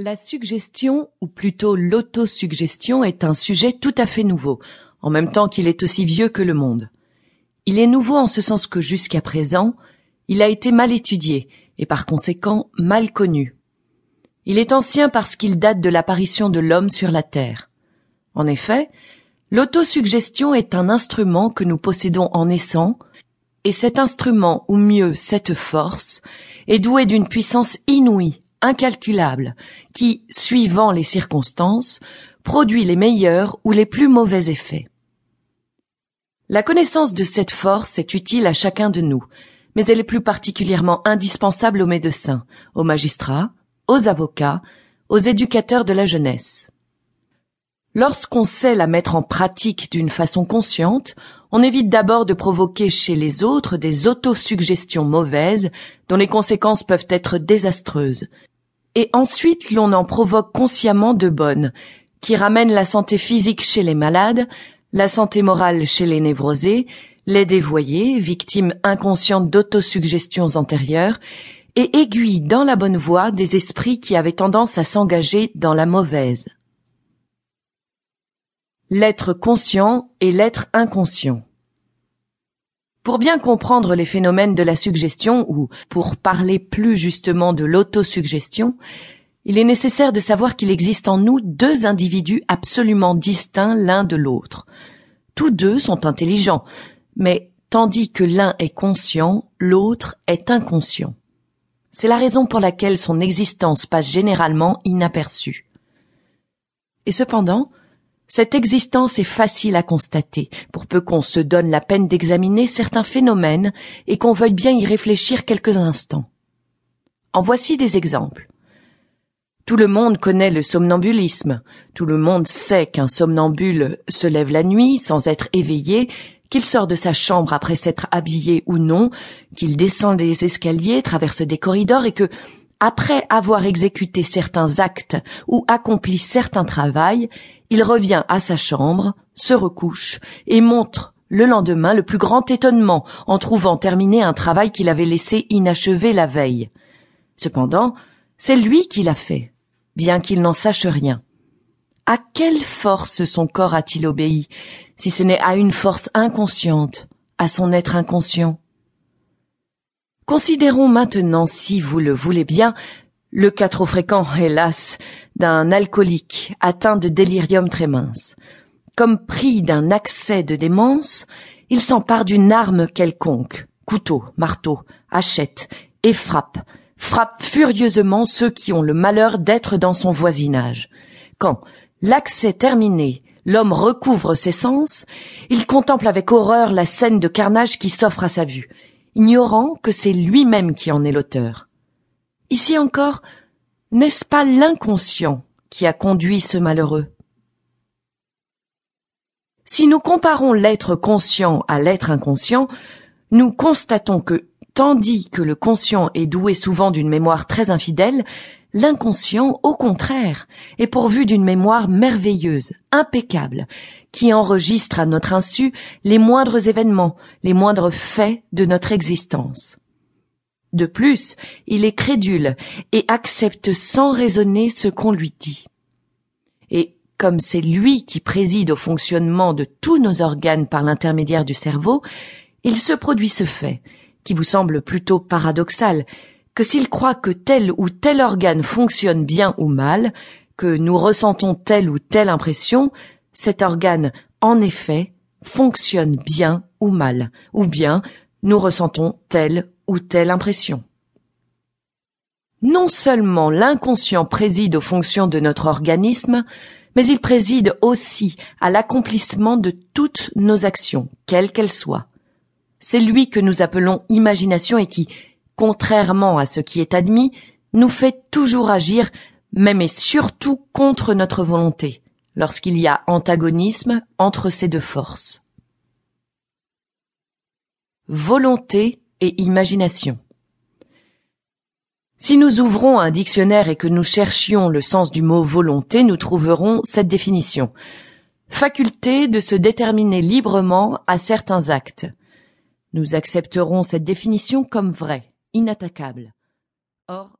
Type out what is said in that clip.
La suggestion, ou plutôt l'autosuggestion, est un sujet tout à fait nouveau, en même temps qu'il est aussi vieux que le monde. Il est nouveau en ce sens que jusqu'à présent, il a été mal étudié et par conséquent mal connu. Il est ancien parce qu'il date de l'apparition de l'homme sur la Terre. En effet, l'autosuggestion est un instrument que nous possédons en naissant, et cet instrument, ou mieux cette force, est doué d'une puissance inouïe, incalculable, qui, suivant les circonstances, produit les meilleurs ou les plus mauvais effets. La connaissance de cette force est utile à chacun de nous, mais elle est plus particulièrement indispensable aux médecins, aux magistrats, aux avocats, aux éducateurs de la jeunesse. Lorsqu'on sait la mettre en pratique d'une façon consciente, on évite d'abord de provoquer chez les autres des autosuggestions mauvaises dont les conséquences peuvent être désastreuses. Et ensuite l'on en provoque consciemment de bonnes, qui ramènent la santé physique chez les malades, la santé morale chez les névrosés, les dévoyés, victimes inconscientes d'autosuggestions antérieures, et aiguillent dans la bonne voie des esprits qui avaient tendance à s'engager dans la mauvaise. L'être conscient et l'être inconscient. Pour bien comprendre les phénomènes de la suggestion, ou pour parler plus justement de l'autosuggestion, il est nécessaire de savoir qu'il existe en nous deux individus absolument distincts l'un de l'autre. Tous deux sont intelligents, mais tandis que l'un est conscient, l'autre est inconscient. C'est la raison pour laquelle son existence passe généralement inaperçue. Et cependant, cette existence est facile à constater, pour peu qu'on se donne la peine d'examiner certains phénomènes et qu'on veuille bien y réfléchir quelques instants. En voici des exemples. Tout le monde connaît le somnambulisme, tout le monde sait qu'un somnambule se lève la nuit sans être éveillé, qu'il sort de sa chambre après s'être habillé ou non, qu'il descend des escaliers, traverse des corridors et que, après avoir exécuté certains actes ou accompli certains travaux, il revient à sa chambre, se recouche et montre le lendemain le plus grand étonnement en trouvant terminé un travail qu'il avait laissé inachevé la veille. Cependant, c'est lui qui l'a fait, bien qu'il n'en sache rien. À quelle force son corps a-t-il obéi, si ce n'est à une force inconsciente, à son être inconscient? Considérons maintenant, si vous le voulez bien, le cas trop fréquent, hélas, d'un alcoolique atteint de délirium très mince. Comme pris d'un accès de démence, il s'empare d'une arme quelconque, couteau, marteau, hachette, et frappe, frappe furieusement ceux qui ont le malheur d'être dans son voisinage. Quand, l'accès terminé, l'homme recouvre ses sens, il contemple avec horreur la scène de carnage qui s'offre à sa vue, ignorant que c'est lui-même qui en est l'auteur. Ici encore, n'est-ce pas l'inconscient qui a conduit ce malheureux? Si nous comparons l'être conscient à l'être inconscient, nous constatons que, tandis que le conscient est doué souvent d'une mémoire très infidèle, l'inconscient, au contraire, est pourvu d'une mémoire merveilleuse, impeccable, qui enregistre à notre insu les moindres événements, les moindres faits de notre existence. De plus, il est crédule et accepte sans raisonner ce qu'on lui dit. Et comme c'est lui qui préside au fonctionnement de tous nos organes par l'intermédiaire du cerveau, il se produit ce fait, qui vous semble plutôt paradoxal, que s'il croit que tel ou tel organe fonctionne bien ou mal, que nous ressentons telle ou telle impression, cet organe, en effet, fonctionne bien ou mal, ou bien nous ressentons telle ou telle impression. Non seulement l'inconscient préside aux fonctions de notre organisme, mais il préside aussi à l'accomplissement de toutes nos actions, quelles qu'elles soient. C'est lui que nous appelons imagination et qui, contrairement à ce qui est admis, nous fait toujours agir, même et surtout contre notre volonté, lorsqu'il y a antagonisme entre ces deux forces. Volonté et imagination. Si nous ouvrons un dictionnaire et que nous cherchions le sens du mot volonté, nous trouverons cette définition. Faculté de se déterminer librement à certains actes. Nous accepterons cette définition comme vraie inattaquable. Or,